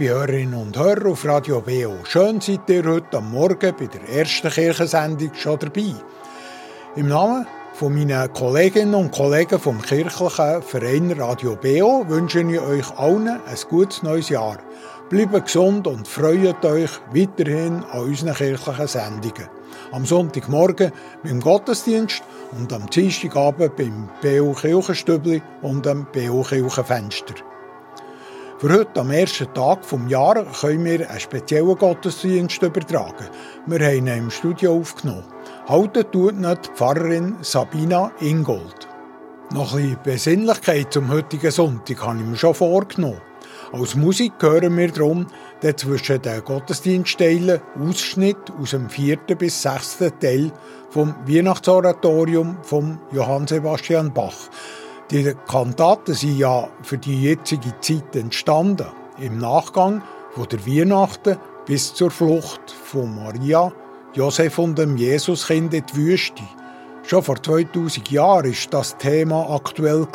Liebe Hörerinnen und Hörer auf Radio BO, schön seid ihr heute am Morgen bei der ersten Kirchensendung schon dabei. Im Namen von meinen Kolleginnen und Kollegen vom kirchlichen Verein Radio BO wünsche ich euch allen ein gutes neues Jahr. Bleibt gesund und freut euch weiterhin an unseren kirchlichen Sendungen. Am Sonntagmorgen beim Gottesdienst und am Dienstagabend beim BO Kirchenstübli und am BO Kirchenfenster. Für heute, am ersten Tag des Jahres, können wir einen speziellen Gottesdienst übertragen. Wir haben ihn im Studio aufgenommen. Halten tut nicht die Pfarrerin Sabina Ingold. Noch ein bisschen Besinnlichkeit zum heutigen Sonntag habe ich mir schon vorgenommen. Als Musik hören wir darum der zwischen den Gottesdienstteilen Ausschnitt aus dem vierten bis sechsten Teil vom Weihnachtsoratorium von Johann Sebastian Bach. Die Kantaten sind ja für die jetzige Zeit entstanden, im Nachgang von der Weihnachten bis zur Flucht von Maria, Josef und dem Jesuskind in die Wüste. Schon vor 2000 Jahren war das Thema aktuell.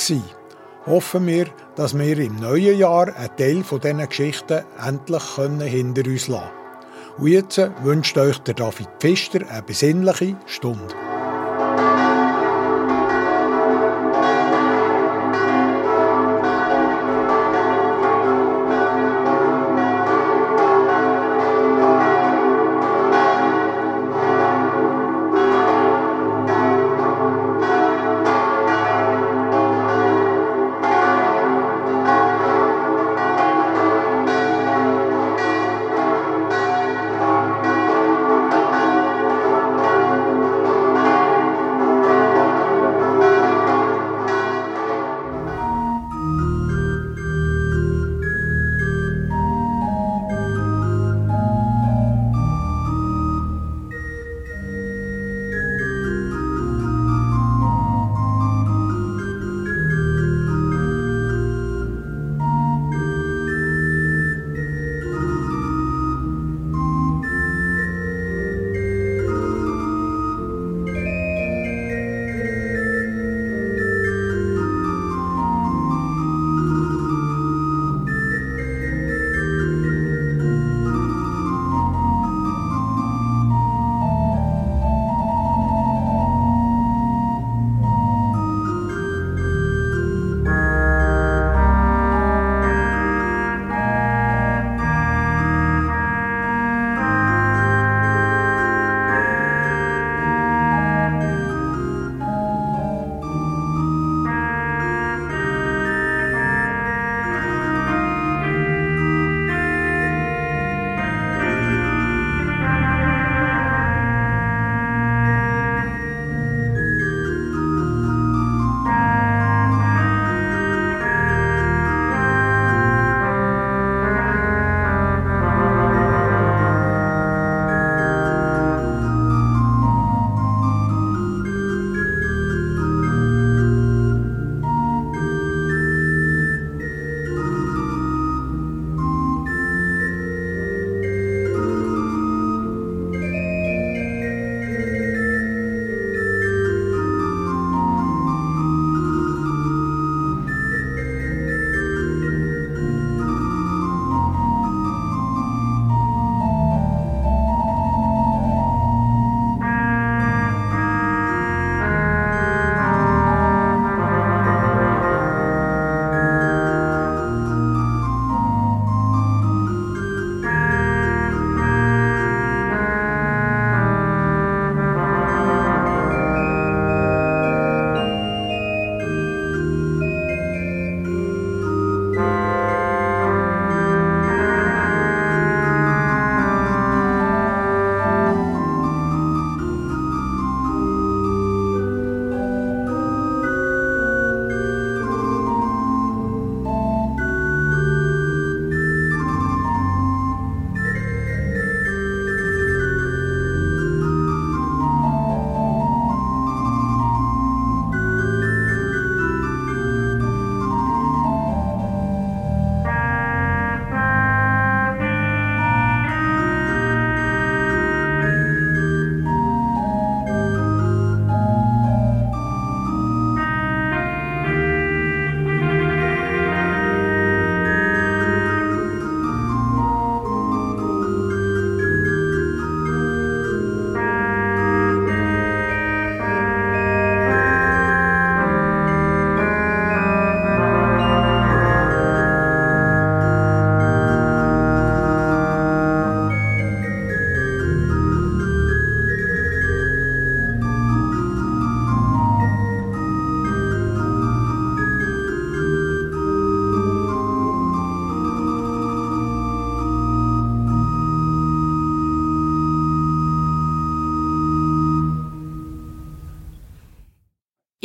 Hoffen wir, dass wir im neuen Jahr einen Teil von diesen Geschichten endlich hinter uns lassen können. Und jetzt wünscht euch der David Pfister eine besinnliche Stunde.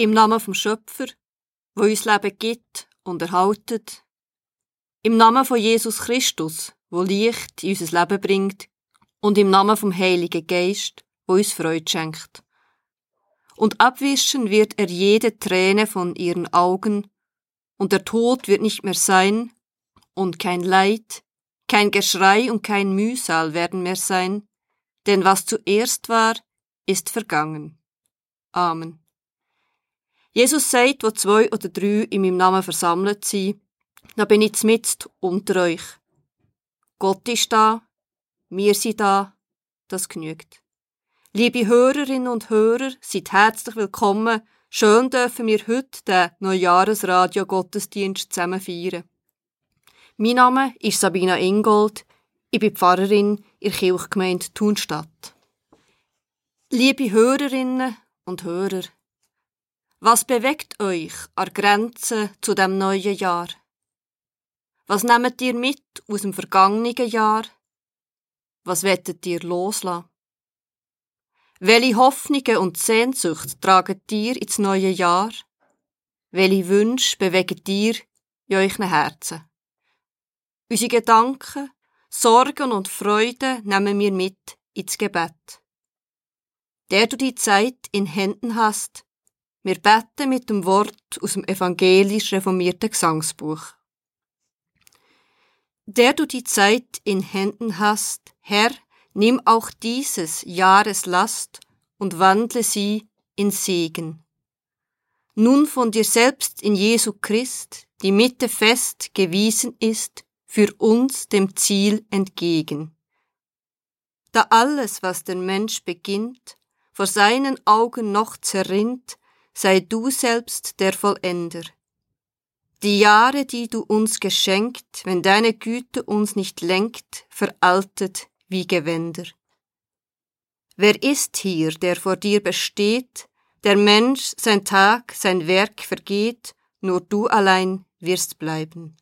Im Namen vom Schöpfer, wo uns Leben gibt und erhaltet. Im Namen von Jesus Christus, wo Licht in unser Leben bringt. Und im Namen vom Heiligen Geist, wo uns Freude schenkt. Und abwischen wird er jede Träne von ihren Augen, und der Tod wird nicht mehr sein, und kein Leid, kein Geschrei und kein Mühsal werden mehr sein, denn was zuerst war, ist vergangen. Amen. Jesus sagt, wo zwei oder drei in meinem Namen versammelt sind, da bin ich mit unter euch. Gott ist da, wir sind da, das genügt. Liebe Hörerinnen und Hörer, seid herzlich willkommen. Schön dürfen wir heute den Neujahresradio Gottesdienst zusammen feiern. Mein Name ist Sabina Ingold. Ich bin Pfarrerin in der Kirchgemeinde Thunstadt. Liebe Hörerinnen und Hörer, was bewegt euch an Grenzen zu dem neuen Jahr? Was nehmt ihr mit aus dem vergangenen Jahr? Was wettet ihr loslassen? Welche Hoffnungen und Sehnsucht traget ihr ins neue Jahr? Welche Wünsche bewegt ihr in euren Herzen? Unsere Gedanken, Sorgen und Freuden nehmen wir mit ins Gebet. Der du die Zeit in Händen hast, wir beten mit dem Wort aus dem evangelisch reformierten Gesangsbuch. Der du die Zeit in Händen hast, Herr, nimm auch dieses Jahres Last und wandle sie in Segen. Nun von dir selbst in Jesu Christ die Mitte fest gewiesen ist, für uns dem Ziel entgegen. Da alles, was der Mensch beginnt, vor seinen Augen noch zerrinnt, sei du selbst der Vollender. Die Jahre, die du uns geschenkt, wenn deine Güte uns nicht lenkt, veraltet wie Gewänder. Wer ist hier, der vor dir besteht, der Mensch, sein Tag, sein Werk vergeht, nur du allein wirst bleiben.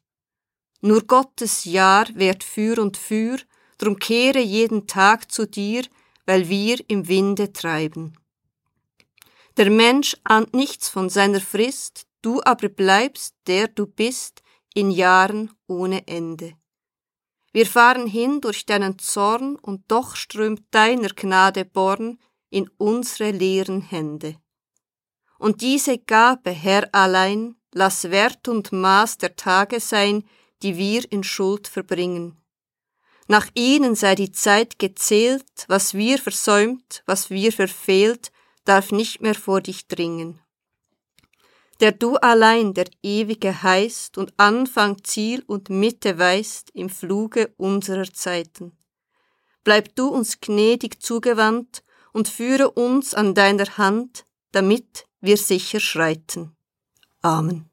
Nur Gottes Jahr währt für und für, drum kehre jeden Tag zu dir, weil wir im Winde treiben. Der Mensch ahnt nichts von seiner Frist, du aber bleibst, der du bist, in Jahren ohne Ende. Wir fahren hin durch deinen Zorn, und doch strömt deiner Gnade Born in unsere leeren Hände. Und diese Gabe, Herr allein, lass Wert und Maß der Tage sein, die wir in Schuld verbringen. Nach ihnen sei die Zeit gezählt, was wir versäumt, was wir verfehlt, darf nicht mehr vor dich dringen. Der du allein der Ewige heißt und Anfang, Ziel und Mitte weißt im Fluge unserer Zeiten. Bleib du uns gnädig zugewandt und führe uns an deiner Hand, damit wir sicher schreiten. Amen.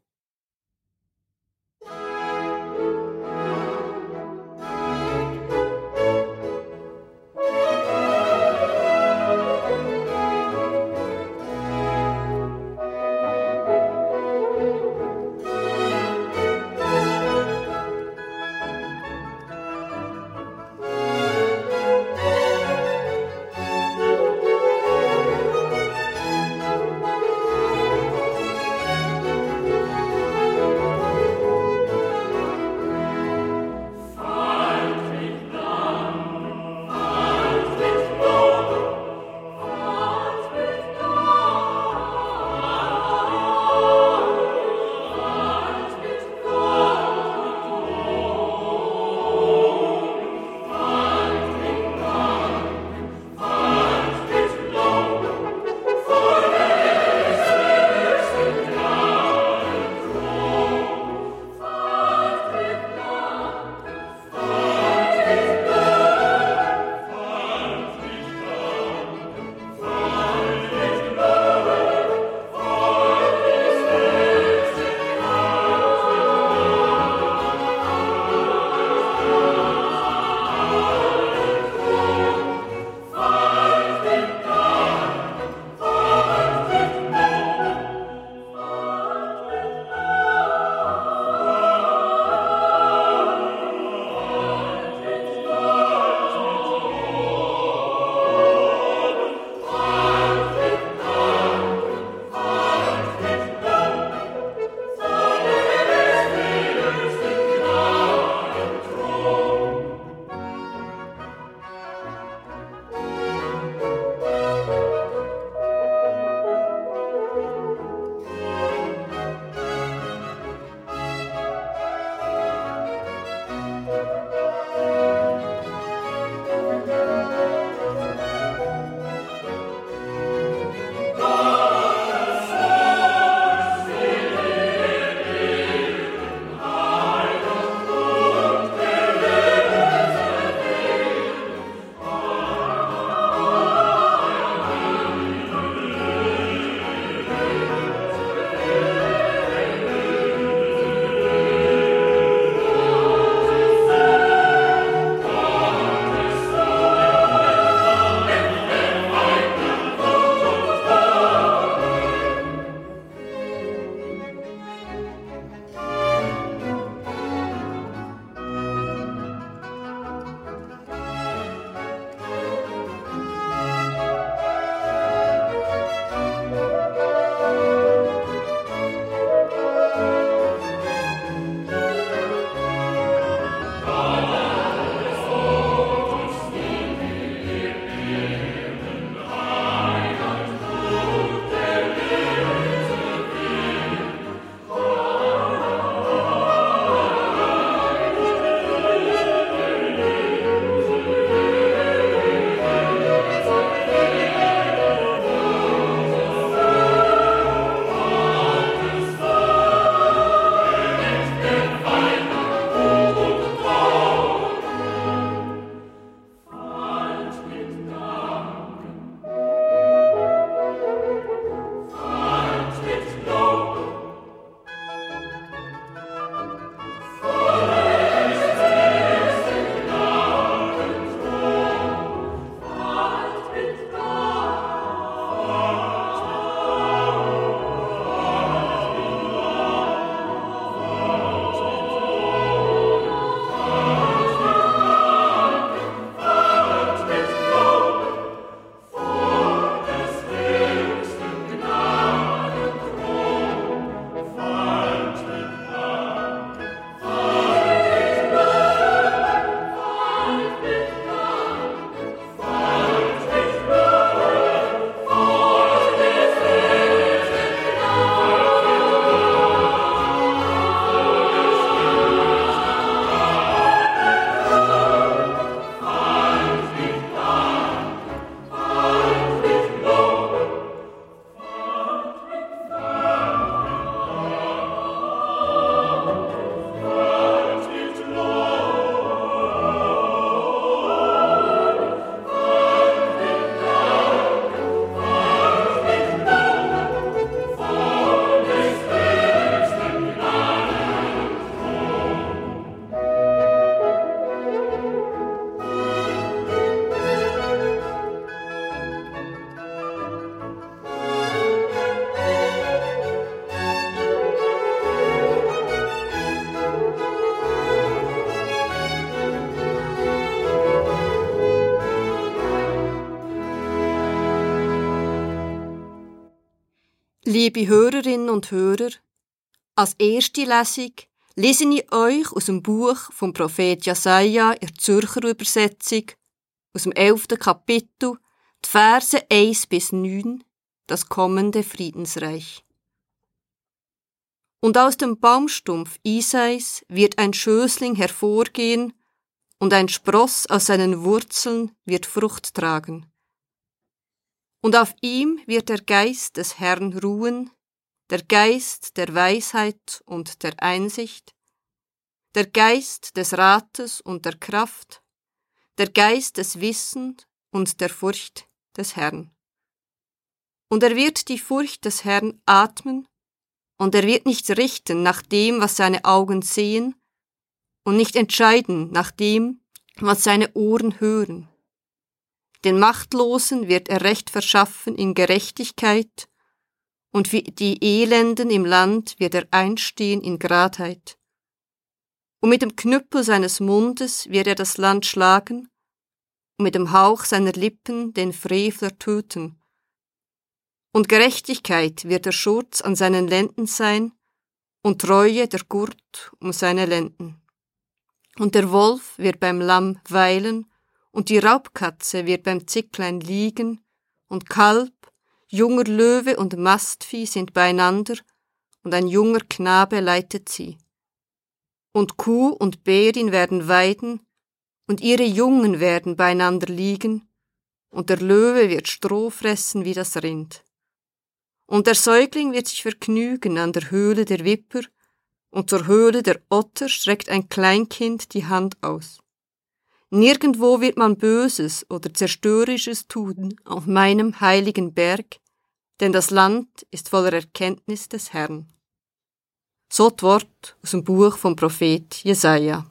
Liebe Hörerinnen und Hörer, als erste Lesung lese ich euch aus dem Buch vom Prophet Jesaja in Zürcher Übersetzung aus dem elften Kapitel die Verse 1 bis 9, das kommende Friedensreich. Und aus dem Baumstumpf Isais wird ein Schößling hervorgehen, und ein Spross aus seinen Wurzeln wird Frucht tragen. Und auf ihm wird der Geist des Herrn ruhen, der Geist der Weisheit und der Einsicht, der Geist des Rates und der Kraft, der Geist des Wissens und der Furcht des Herrn. Und er wird die Furcht des Herrn atmen, und er wird nicht richten nach dem, was seine Augen sehen, und nicht entscheiden nach dem, was seine Ohren hören. Den Machtlosen wird er Recht verschaffen in Gerechtigkeit, und für die Elenden im Land wird er einstehen in Gradheit. Und mit dem Knüppel seines Mundes wird er das Land schlagen, und mit dem Hauch seiner Lippen den Frevler töten. Und Gerechtigkeit wird der Schurz an seinen Lenden sein, und Treue der Gurt um seine Lenden. Und der Wolf wird beim Lamm weilen, und die Raubkatze wird beim Zicklein liegen, und Kalb, junger Löwe und Mastvieh sind beieinander, und ein junger Knabe leitet sie. Und Kuh und Bärin werden weiden, und ihre Jungen werden beieinander liegen, und der Löwe wird Stroh fressen wie das Rind. Und der Säugling wird sich vergnügen an der Höhle der Wipper, und zur Höhle der Otter streckt ein Kleinkind die Hand aus. Nirgendwo wird man Böses oder Zerstörisches tun auf meinem heiligen Berg, denn das Land ist voller Erkenntnis des Herrn. So das Wort aus dem Buch vom Prophet Jesaja.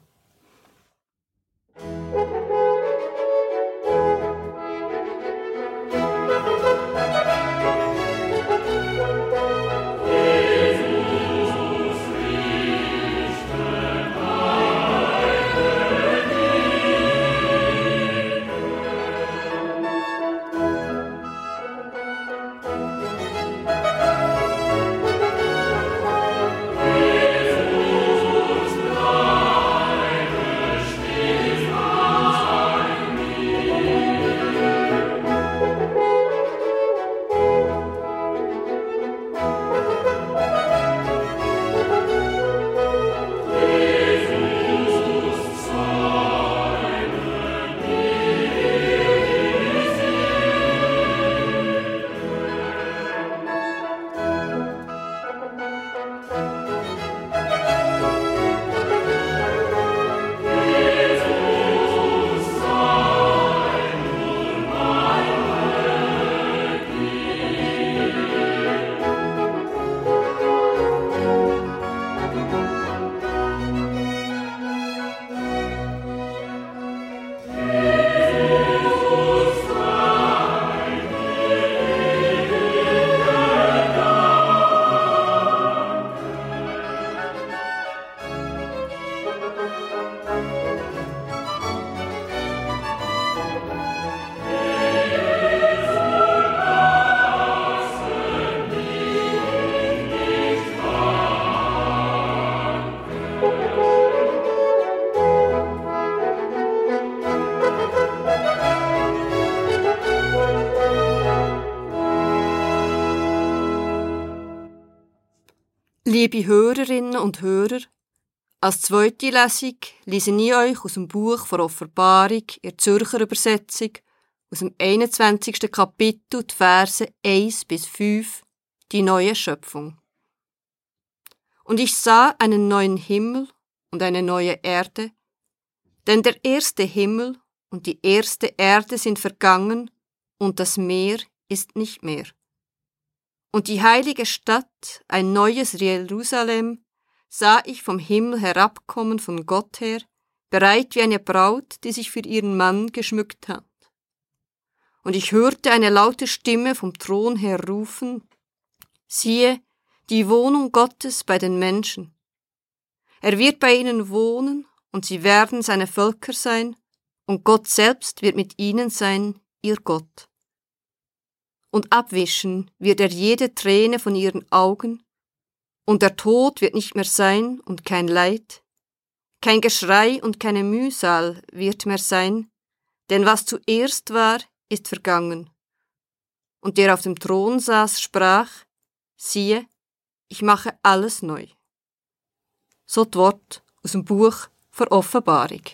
Liebe Hörerinnen und Hörer, als zweite Lesung lese ich euch aus dem Buch von Offenbarung in Zürcher Übersetzung aus dem 21. Kapitel die Verse 1 bis 5, die neue Schöpfung. Und ich sah einen neuen Himmel und eine neue Erde, denn der erste Himmel und die erste Erde sind vergangen und das Meer ist nicht mehr und die heilige Stadt, ein neues Jerusalem, sah ich vom Himmel herabkommen von Gott her, bereit wie eine Braut, die sich für ihren Mann geschmückt hat. Und ich hörte eine laute Stimme vom Thron her rufen, siehe, die Wohnung Gottes bei den Menschen. Er wird bei ihnen wohnen, und sie werden seine Völker sein, und Gott selbst wird mit ihnen sein, ihr Gott und abwischen wird er jede Träne von ihren Augen, und der Tod wird nicht mehr sein und kein Leid, kein Geschrei und keine Mühsal wird mehr sein, denn was zuerst war, ist vergangen. Und der auf dem Thron saß, sprach, siehe, ich mache alles neu. So das Wort aus dem Buch vor Offenbarung.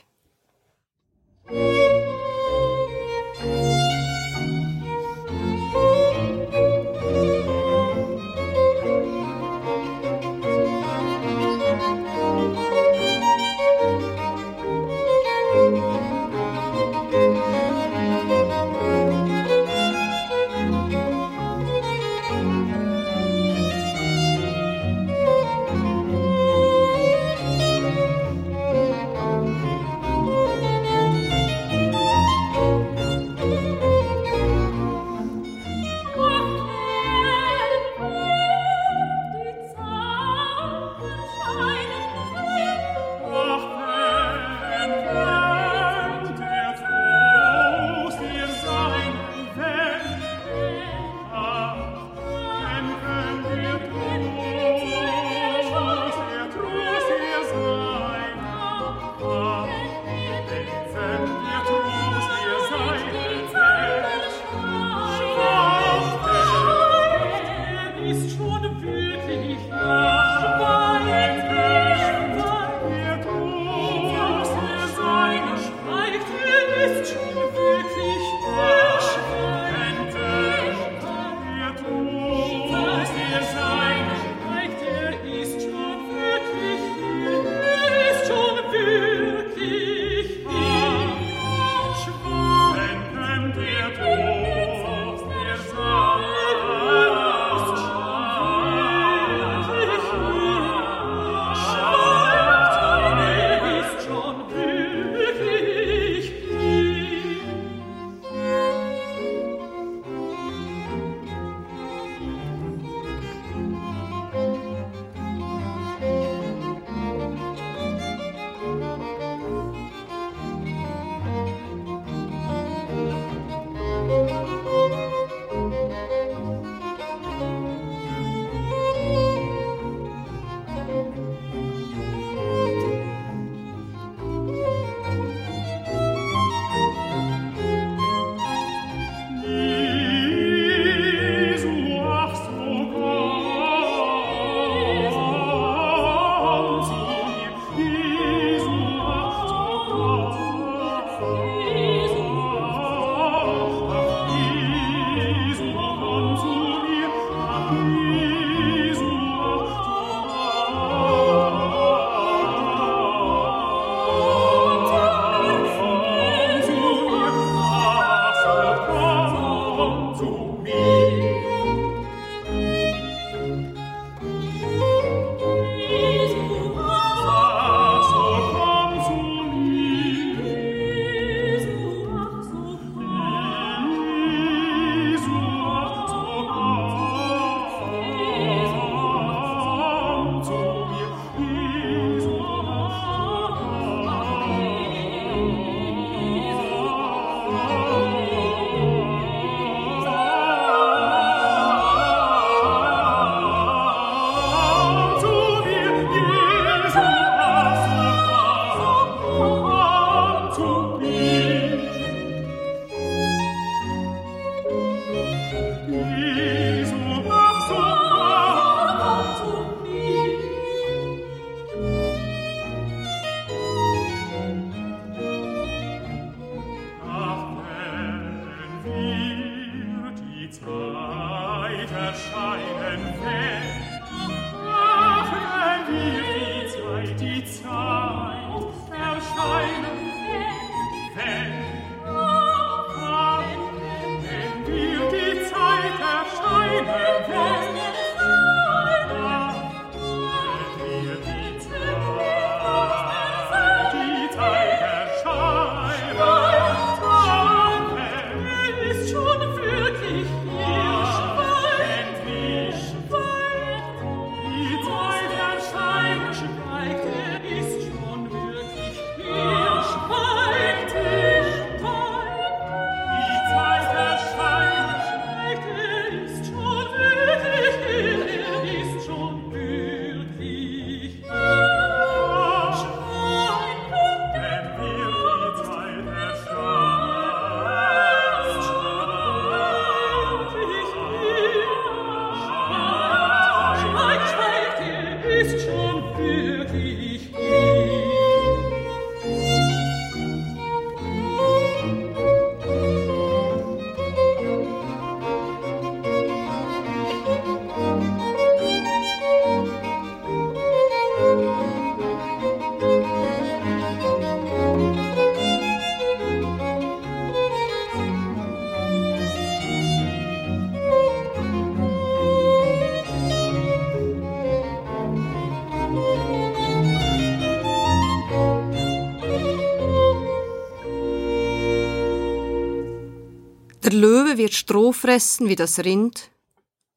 Löwe wird Stroh fressen wie das Rind,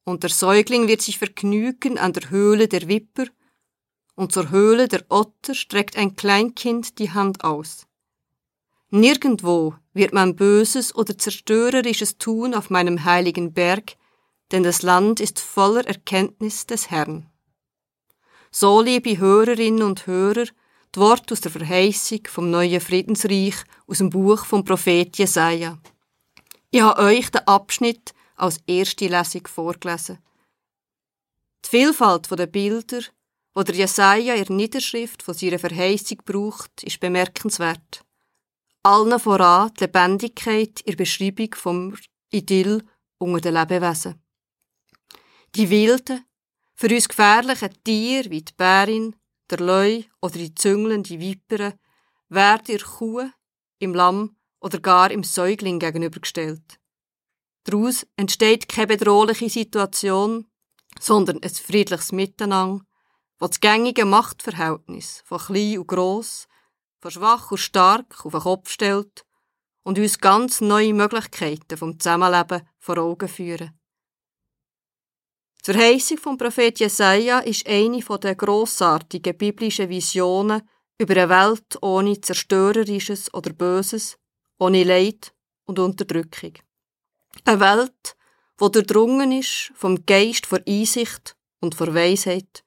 und der Säugling wird sich vergnügen an der Höhle der Wipper, und zur Höhle der Otter streckt ein Kleinkind die Hand aus. Nirgendwo wird man Böses oder Zerstörerisches tun auf meinem heiligen Berg, denn das Land ist voller Erkenntnis des Herrn. So, liebe Hörerinnen und Hörer, die Wort aus der Verheißung vom neuen Friedensreich aus dem Buch vom Prophet Jesaja. Ich habe euch den Abschnitt als erste Lesung vorgelesen. Die Vielfalt der Bilder, die der Jesaja in der Niederschrift von seiner Verheißung braucht, ist bemerkenswert. Allen voran die Lebendigkeit in der Beschreibung vom Idyll unter den Lebewesen. Die wilden, für uns gefährlichen Tiere wie die Bärin, der Leu oder die züngelnde Vipere werden ihr Kuh, im Lamm oder gar im Säugling gegenübergestellt. Daraus entsteht keine bedrohliche Situation, sondern ein friedliches Miteinander, wo das gängige Machtverhältnis von klein und gross, von schwach und stark auf den Kopf stellt und uns ganz neue Möglichkeiten vom Zusammenleben vor Augen führen. Die Verheißung vom Prophet Jesaja ist eine der grossartigen biblischen Visionen über eine Welt ohne Zerstörerisches oder Böses, ohne Leid und Unterdrückung. Eine Welt, wo durchdrungen ist vom Geist vor Einsicht und vor Weisheit.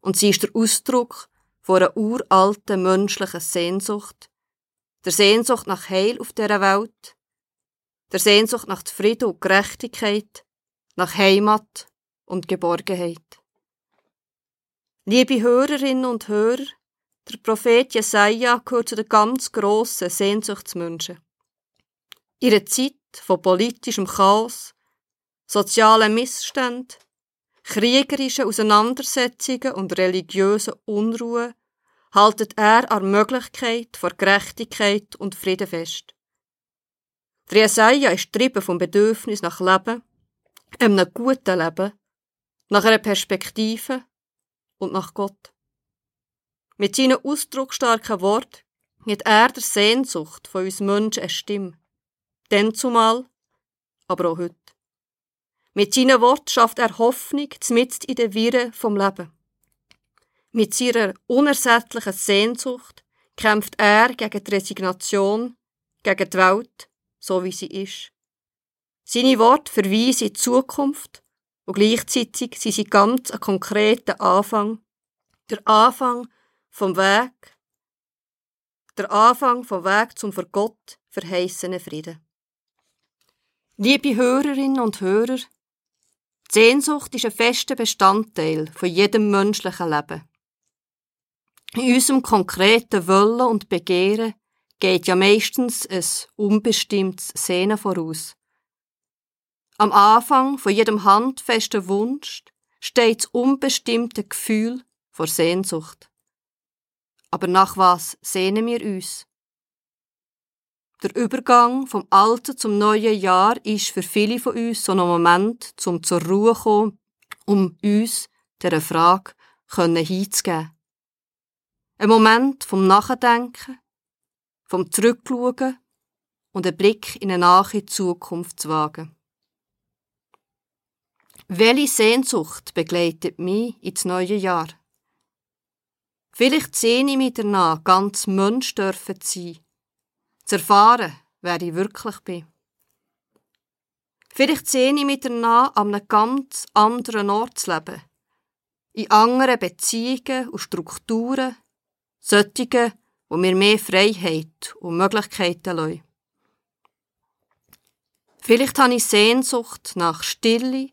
Und sie ist der Ausdruck von einer uralten menschlichen Sehnsucht, der Sehnsucht nach Heil auf dieser Welt, der Sehnsucht nach Frieden und Gerechtigkeit, nach Heimat und Geborgenheit. Liebe Hörerinnen und Hörer, der Prophet Jesaja gehört zu den ganz grossen Sehnsuchtsmenschen. Ihre Zeit von politischem Chaos, sozialen Missständen, kriegerischen Auseinandersetzungen und religiösen Unruhe haltet er an Möglichkeit vor Gerechtigkeit und Frieden fest. Der Jesaja ist getrieben vom Bedürfnis nach Leben, einem guten Leben, nach einer Perspektive und nach Gott. Mit seinen ausdrucksstarken Worten hat er der Sehnsucht von uns Menschen eine Stimme. Denn zumal, aber auch heute. Mit seinen Worten schafft er Hoffnung mitten in den Wirren vom Leben. Mit seiner unersättlichen Sehnsucht kämpft er gegen die Resignation, gegen die Welt, so wie sie ist. Seine Worte verweisen in die Zukunft und gleichzeitig sind sie ganz ein konkreter Anfang. Der Anfang vom Weg, der Anfang vom Weg zum für Gott verheißenen Frieden. Liebe Hörerinnen und Hörer, die Sehnsucht ist ein fester Bestandteil von jedem menschlichen Leben. In unserem konkreten Wollen und Begehren geht ja meistens ein unbestimmtes Sehnen voraus. Am Anfang von jedem handfesten Wunsch steht das unbestimmte Gefühl vor Sehnsucht. Aber nach was sehnen wir uns? Der Übergang vom alten zum neuen Jahr ist für viele von uns so ein Moment, zum zur Ruhe zu kommen, um uns dieser Frage hinzugeben. Ein Moment vom Nachdenken, vom Zurückschauen und einen Blick in eine nahe Zukunft zu wagen. Welche Sehnsucht begleitet mich ins neue Jahr? Vielleicht sehne ich mich danach, ganz Mensch dürfen zu sein, zu erfahren, wer ich wirklich bin. Vielleicht sehne ich mich danach, an einem ganz anderen Ort zu leben, in anderen Beziehungen und Strukturen, solche, wo mir mehr Freiheit und Möglichkeiten lassen. Vielleicht habe ich Sehnsucht nach Stille,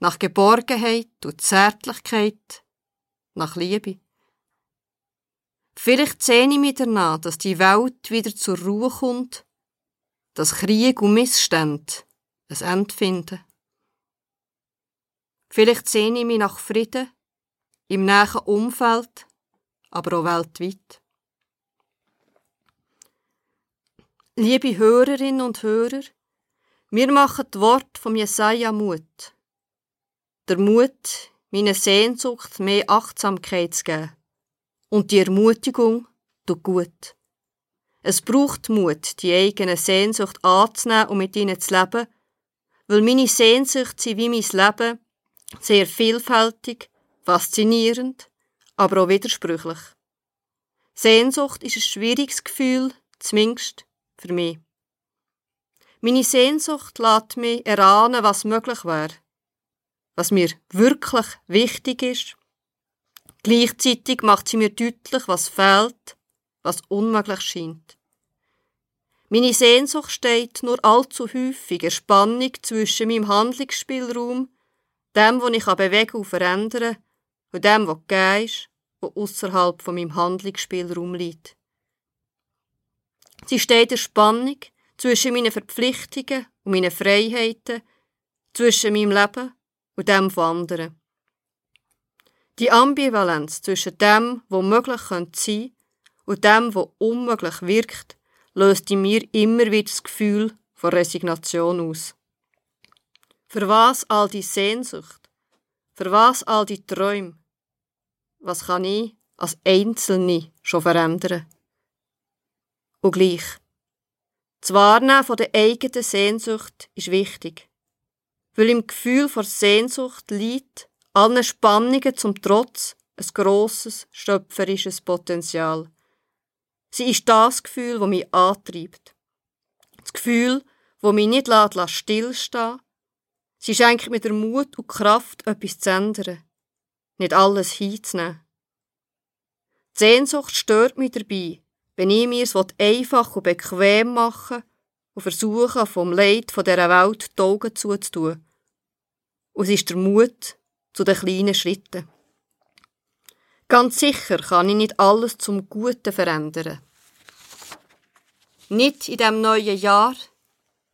nach Geborgenheit und Zärtlichkeit, nach Liebe. Vielleicht sehne ich mich danach, dass die Welt wieder zur Ruhe kommt, dass Krieg und Missstände ein Ende finden. Vielleicht sehne ich mich nach Frieden, im näheren Umfeld, aber auch weltweit. Liebe Hörerinnen und Hörer, wir machen das Wort vom Jesaja Mut der Mut, meiner Sehnsucht mehr Achtsamkeit zu geben. Und die Ermutigung tut gut. Es braucht Mut, die eigene Sehnsucht anzunehmen und mit ihnen zu leben, weil meine Sehnsucht sind wie mein Leben sehr vielfältig, faszinierend, aber auch widersprüchlich. Sehnsucht ist ein schwieriges Gefühl, zumindest für mich. Meine Sehnsucht lässt mich erahnen, was möglich wäre, was mir wirklich wichtig ist. Gleichzeitig macht sie mir deutlich, was fehlt, was unmöglich scheint. Meine Sehnsucht steht nur allzu häufig in Spannung zwischen meinem Handlungsspielraum, dem, wo ich bewegen und verändern kann, und dem, was gegeben ist, was außerhalb von meinem Handlungsspielraum liegt. Sie steht in Spannung zwischen meinen Verpflichtungen und meinen Freiheiten, zwischen meinem Leben und dem von anderen. Die Ambivalenz zwischen dem, was möglich sein könnte, und dem, was unmöglich wirkt, löst in mir immer wieder das Gefühl von Resignation aus. Für was all die Sehnsucht? Für was all die Träume? Was kann ich als Einzelne schon verändern? Und gleich. Das Wahrnehmen von der eigenen Sehnsucht ist wichtig. Weil im Gefühl vor Sehnsucht liegt, allen Spannungen zum Trotz, ein grosses, schöpferisches Potenzial. Sie ist das Gefühl, das mich antreibt. Das Gefühl, das mich nicht lässt, stillstehen Sie schenkt mir den Mut und Kraft, etwas zu ändern. Nicht alles hinzunehmen. Die Sehnsucht stört mich dabei, wenn ich mir es einfach und bequem machen und versuche, vom Leid dieser Welt die Augen zuzutun. Und es ist der Mut zu den kleinen Schritten. Ganz sicher kann ich nicht alles zum Guten verändern. Nicht in dem neuen Jahr,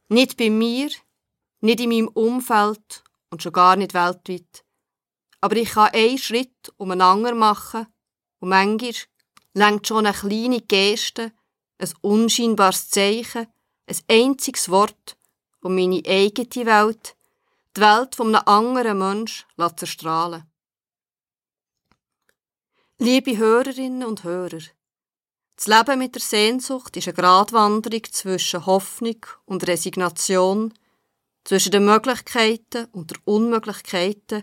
nicht bei mir, nicht in meinem Umfeld und schon gar nicht weltweit. Aber ich kann einen Schritt umeinander machen und manchmal lenkt schon eine kleine Geste, ein unscheinbares Zeichen, ein einziges Wort, um meine eigene Welt, die Welt von einem anderen Menschen zu erstrahlen. Liebe Hörerinnen und Hörer, das Leben mit der Sehnsucht ist eine Gratwanderung zwischen Hoffnung und Resignation, zwischen den Möglichkeiten und der Unmöglichkeiten,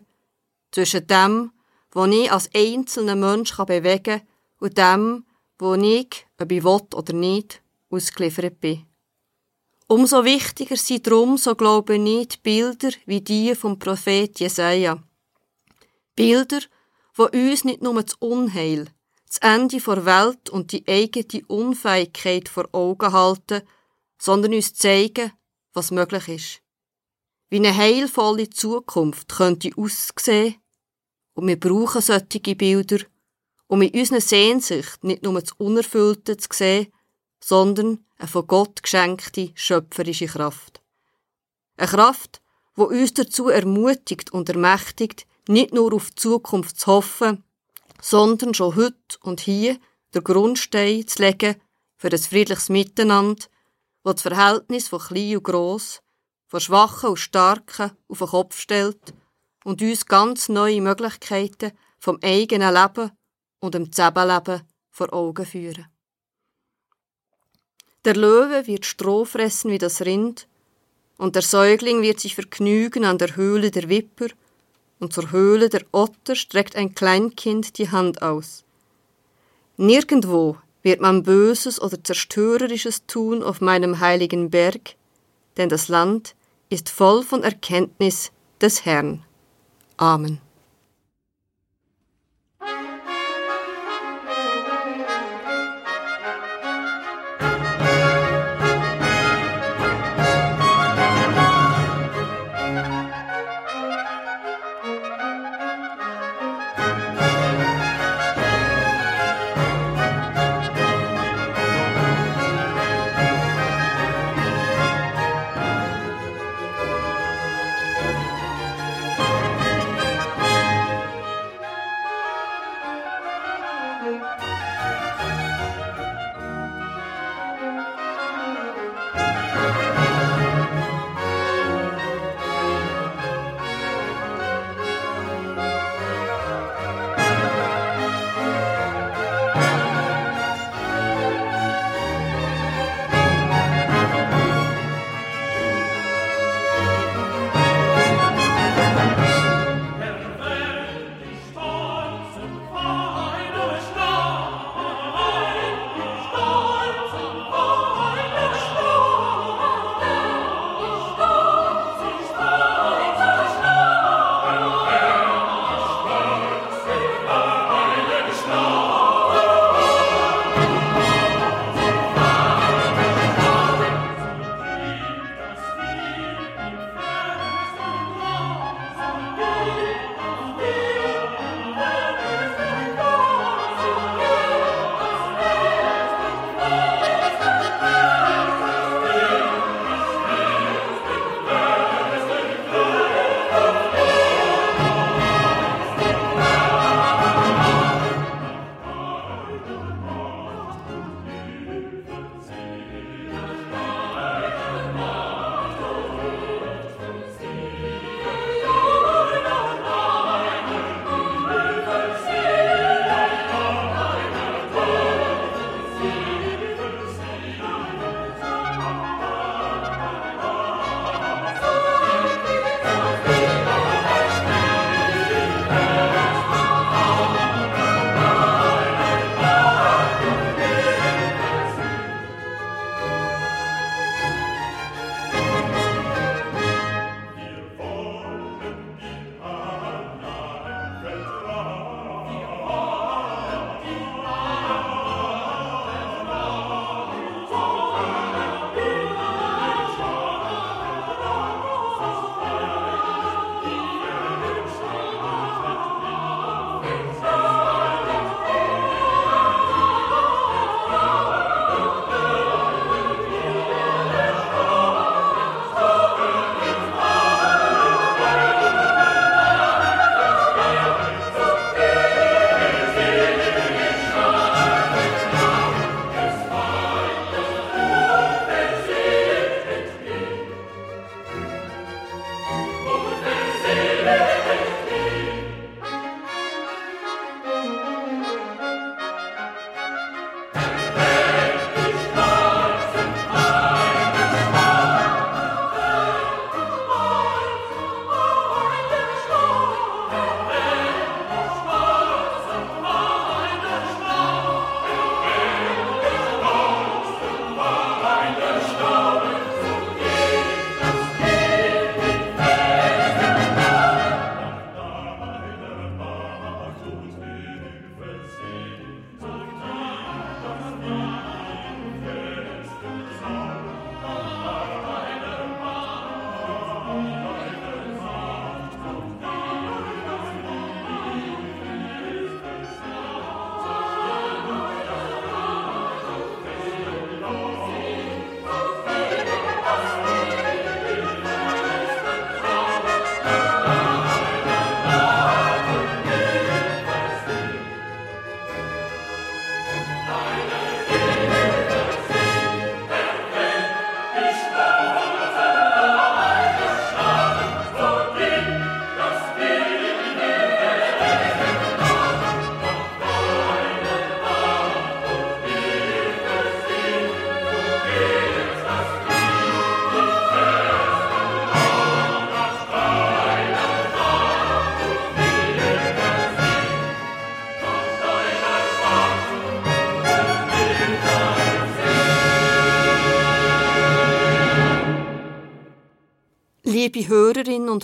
zwischen dem, was ich als einzelner Mensch bewegen kann, und dem, wo ich, ob ich will oder nicht, ausgeliefert bin. Umso wichtiger sind darum, so glaube ich, die Bilder wie die vom Prophet Jesaja. Bilder, wo uns nicht nur das Unheil, das Ende der Welt und die eigene Unfähigkeit vor Augen halten, sondern uns zeigen, was möglich ist. Wie eine heilvolle Zukunft könnte aussehen, und wir brauchen solche Bilder, um in unserer Sehnsucht nicht nur das Unerfüllte zu sehen, sondern eine von Gott geschenkte schöpferische Kraft. Eine Kraft, wo uns dazu ermutigt und ermächtigt, nicht nur auf die Zukunft zu hoffen, sondern schon heute und hier der Grundstein zu legen für ein friedliches Miteinander, wo das Verhältnis von klein und gross, von Schwachen und Starken auf den Kopf stellt und uns ganz neue Möglichkeiten vom eigenen Leben und dem Zusammenleben vor Augen führen. Der Löwe wird Stroh fressen wie das Rind, und der Säugling wird sich vergnügen an der Höhle der Wipper, und zur Höhle der Otter streckt ein Kleinkind die Hand aus. Nirgendwo wird man Böses oder Zerstörerisches tun auf meinem heiligen Berg, denn das Land ist voll von Erkenntnis des Herrn. Amen.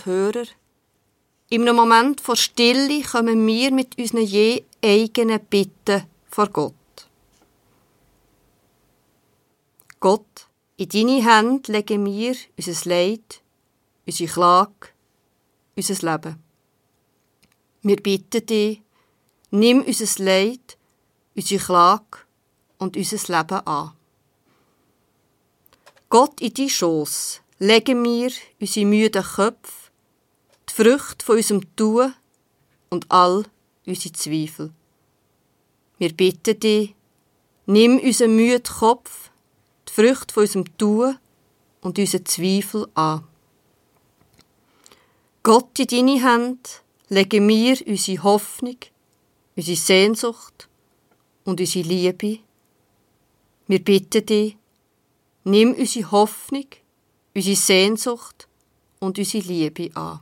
Und Hörer, einem Moment vor Stille kommen wir mit unseren je eigenen Bitten vor Gott. Gott, in deine Hände legen wir unser Leid, unsere Klage, unser Leben. Wir bitten dich, nimm unser Leid, unsere Klage und unser Leben an. Gott, in die Schoß legen wir unsere müden Köpfe, die Früchte von unserem Tun und all unsere Zweifel. Wir bitten dich, nimm unseren müden Kopf, die Früchte von unserem Tun und unsere Zweifel an. Gott, in deine Hände legen wir unsere Hoffnung, unsere Sehnsucht und unsere Liebe. Wir bitten dich, nimm unsere Hoffnung, unsere Sehnsucht und unsere Liebe an.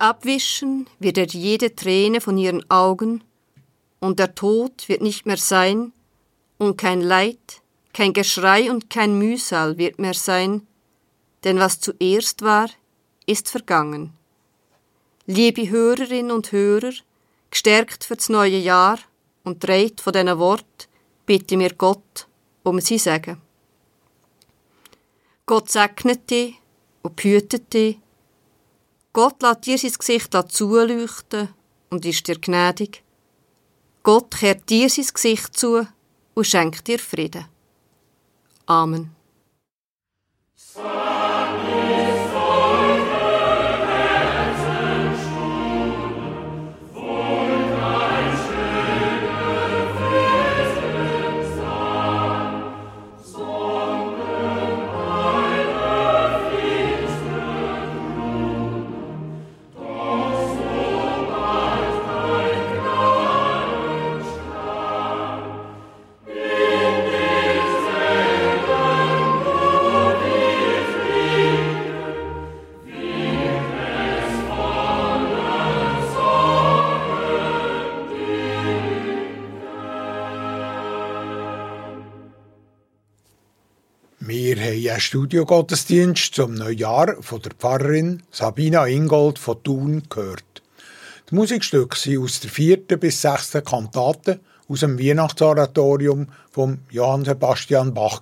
abwischen wird er jede Träne von ihren Augen, und der Tod wird nicht mehr sein, und kein Leid, kein Geschrei und kein Mühsal wird mehr sein, denn was zuerst war, ist vergangen. Liebe Hörerinnen und Hörer, gestärkt fürs neue Jahr und dreht von diesen Wort, bitte mir Gott um sie sagen. Gott segnet dich und behütet dich Gott lässt dir sein Gesicht zuleuchten und ist dir gnädig. Gott kehrt dir sein Gesicht zu und schenkt dir Frieden. Amen. Einen Studiogottesdienst zum Neujahr von der Pfarrerin Sabina Ingold von Thun gehört. Die Musikstücke sind aus der vierten bis sechsten Kantate aus dem Weihnachtsoratorium von Johann Sebastian Bach.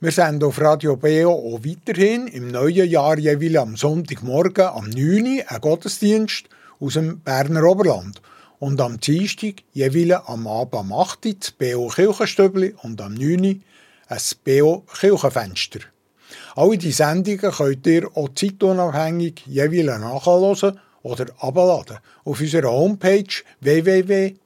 Wir senden auf Radio Beo auch weiterhin im neuen Jahr jeweils am Sonntagmorgen am 9 Uhr einen Gottesdienst aus dem Berner Oberland und am Dienstag jeweils am Abend am 8 Uhr das Beo Kirchenstübli und am 9 Uhr ein BO Kirchenfenster. Alle diese Sendungen könnt ihr auch zeitunabhängig jeweils nachhören oder abladen auf unserer Homepage www.kibeo.ch.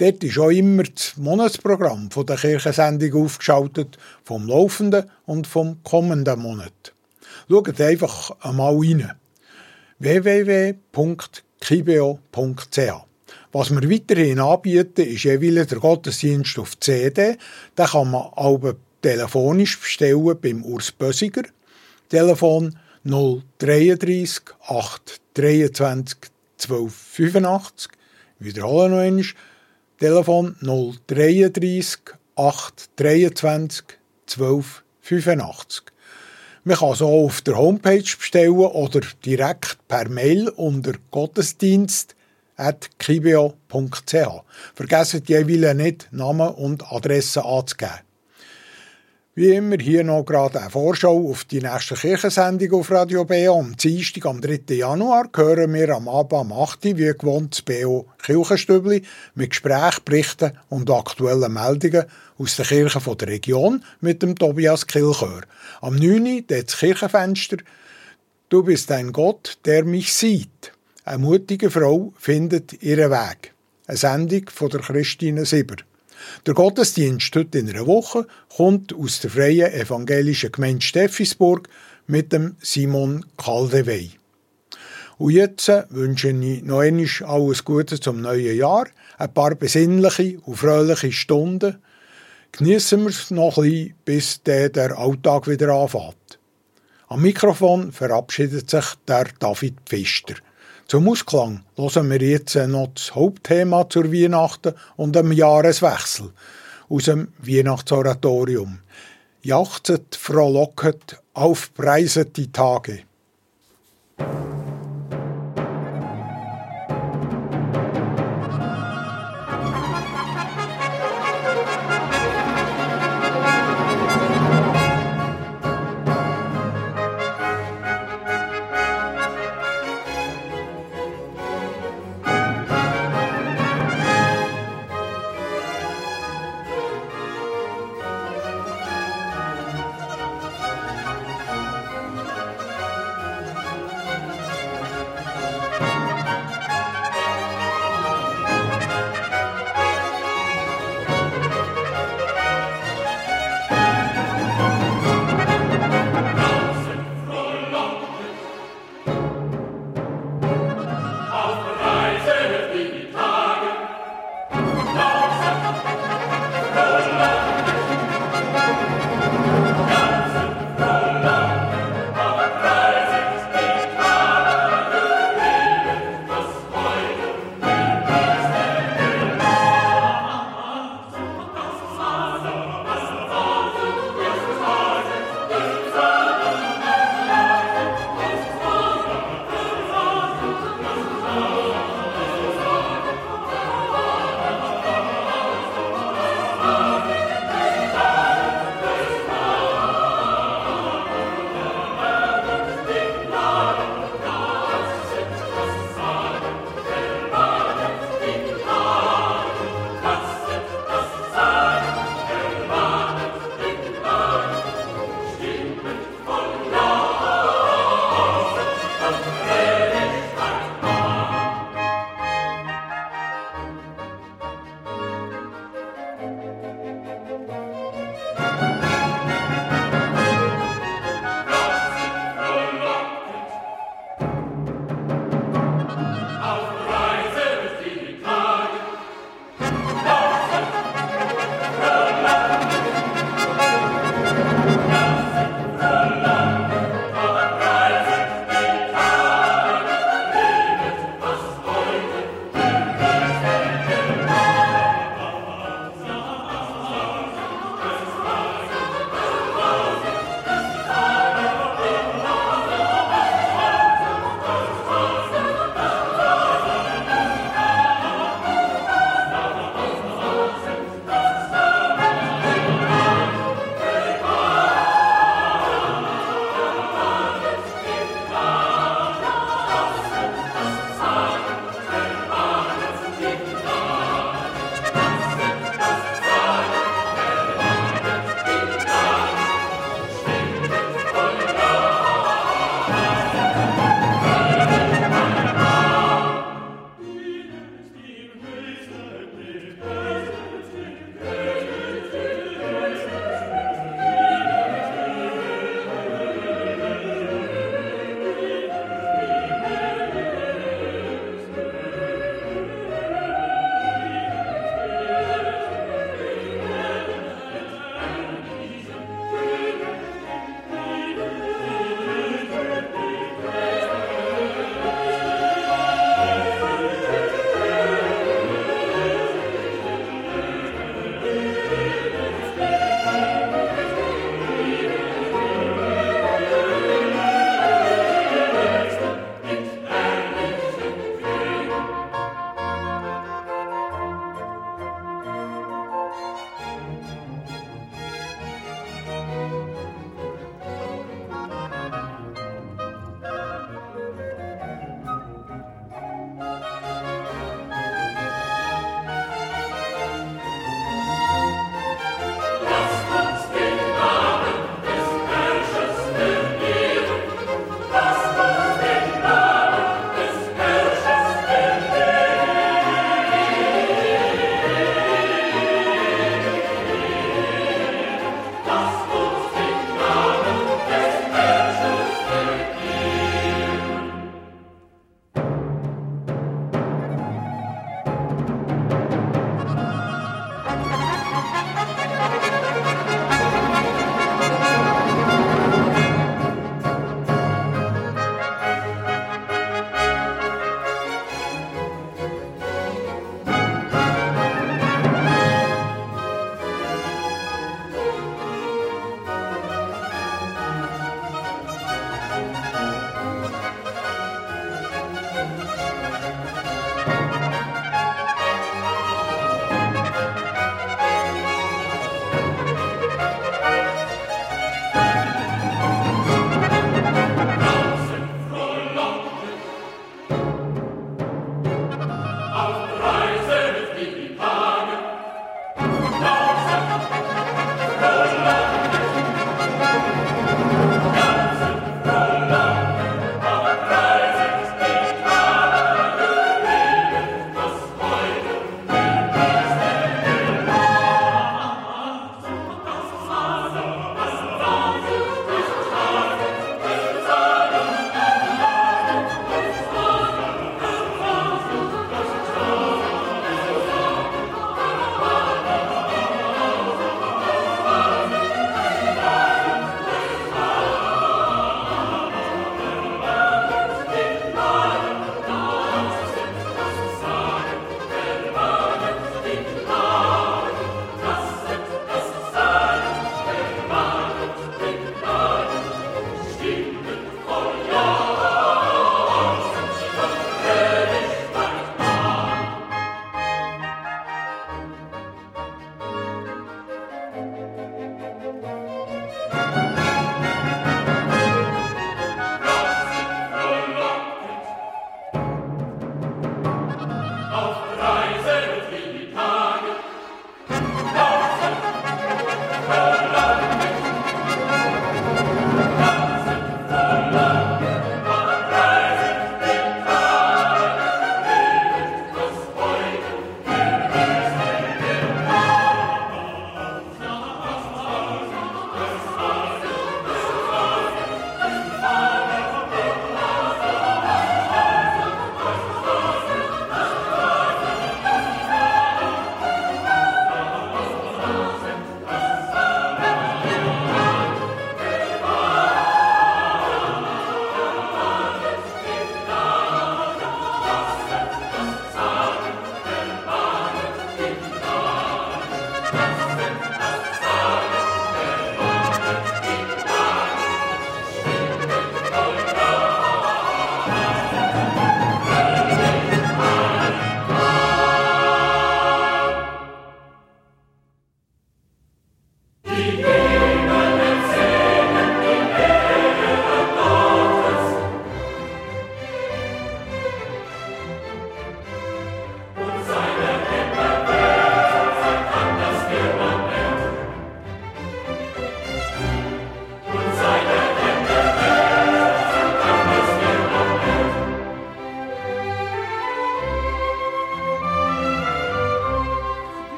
Dort ist auch immer das Monatsprogramm der Kirchensendung aufgeschaltet, vom laufenden und vom kommenden Monat. Schaut einfach einmal rein. www.kibeo.ch was wir weiterhin anbieten, ist jeweils der Gottesdienst auf CD. Den kann man auch telefonisch bestellen beim Urs Bösiger. Telefon 033 823 1285. Wiederhole noch einmal. Telefon 033 823 1285. Man kann so auf der Homepage bestellen oder direkt per Mail unter gottesdienst.kibio.ch. Vergessen jeweils nicht, Namen und Adresse anzugeben. Wie immer hier noch gerade eine Vorschau auf die nächste Kirchensendung auf Radio BO. Am Dienstag, am 3. Januar, hören wir am Abend am 8. wie gewohnt das BO Kirchenstübli mit Gesprächen, Berichten und aktuellen Meldungen aus der Kirche der Region mit dem Tobias Kilchör. Am 9. das Kirchenfenster «Du bist ein Gott, der mich sieht». Eine mutige Frau findet ihren Weg. Eine Sendung von der Christine Sieber. Der Gottesdienst heute in einer Woche kommt aus der Freien Evangelischen Gemeinde Steffisburg mit dem Simon Kaldewey. Und jetzt wünsche ich noch einmal alles Gute zum neuen Jahr, ein paar besinnliche und fröhliche Stunden. Genießen wir es noch ein bisschen, bis der Alltag wieder anfängt. Am Mikrofon verabschiedet sich der David Pfister. Zum Ausklang hören wir jetzt noch das Hauptthema zur Weihnachten und dem Jahreswechsel aus dem Weihnachtsoratorium. Jachzet, frohlocket, aufpreiset die Tage.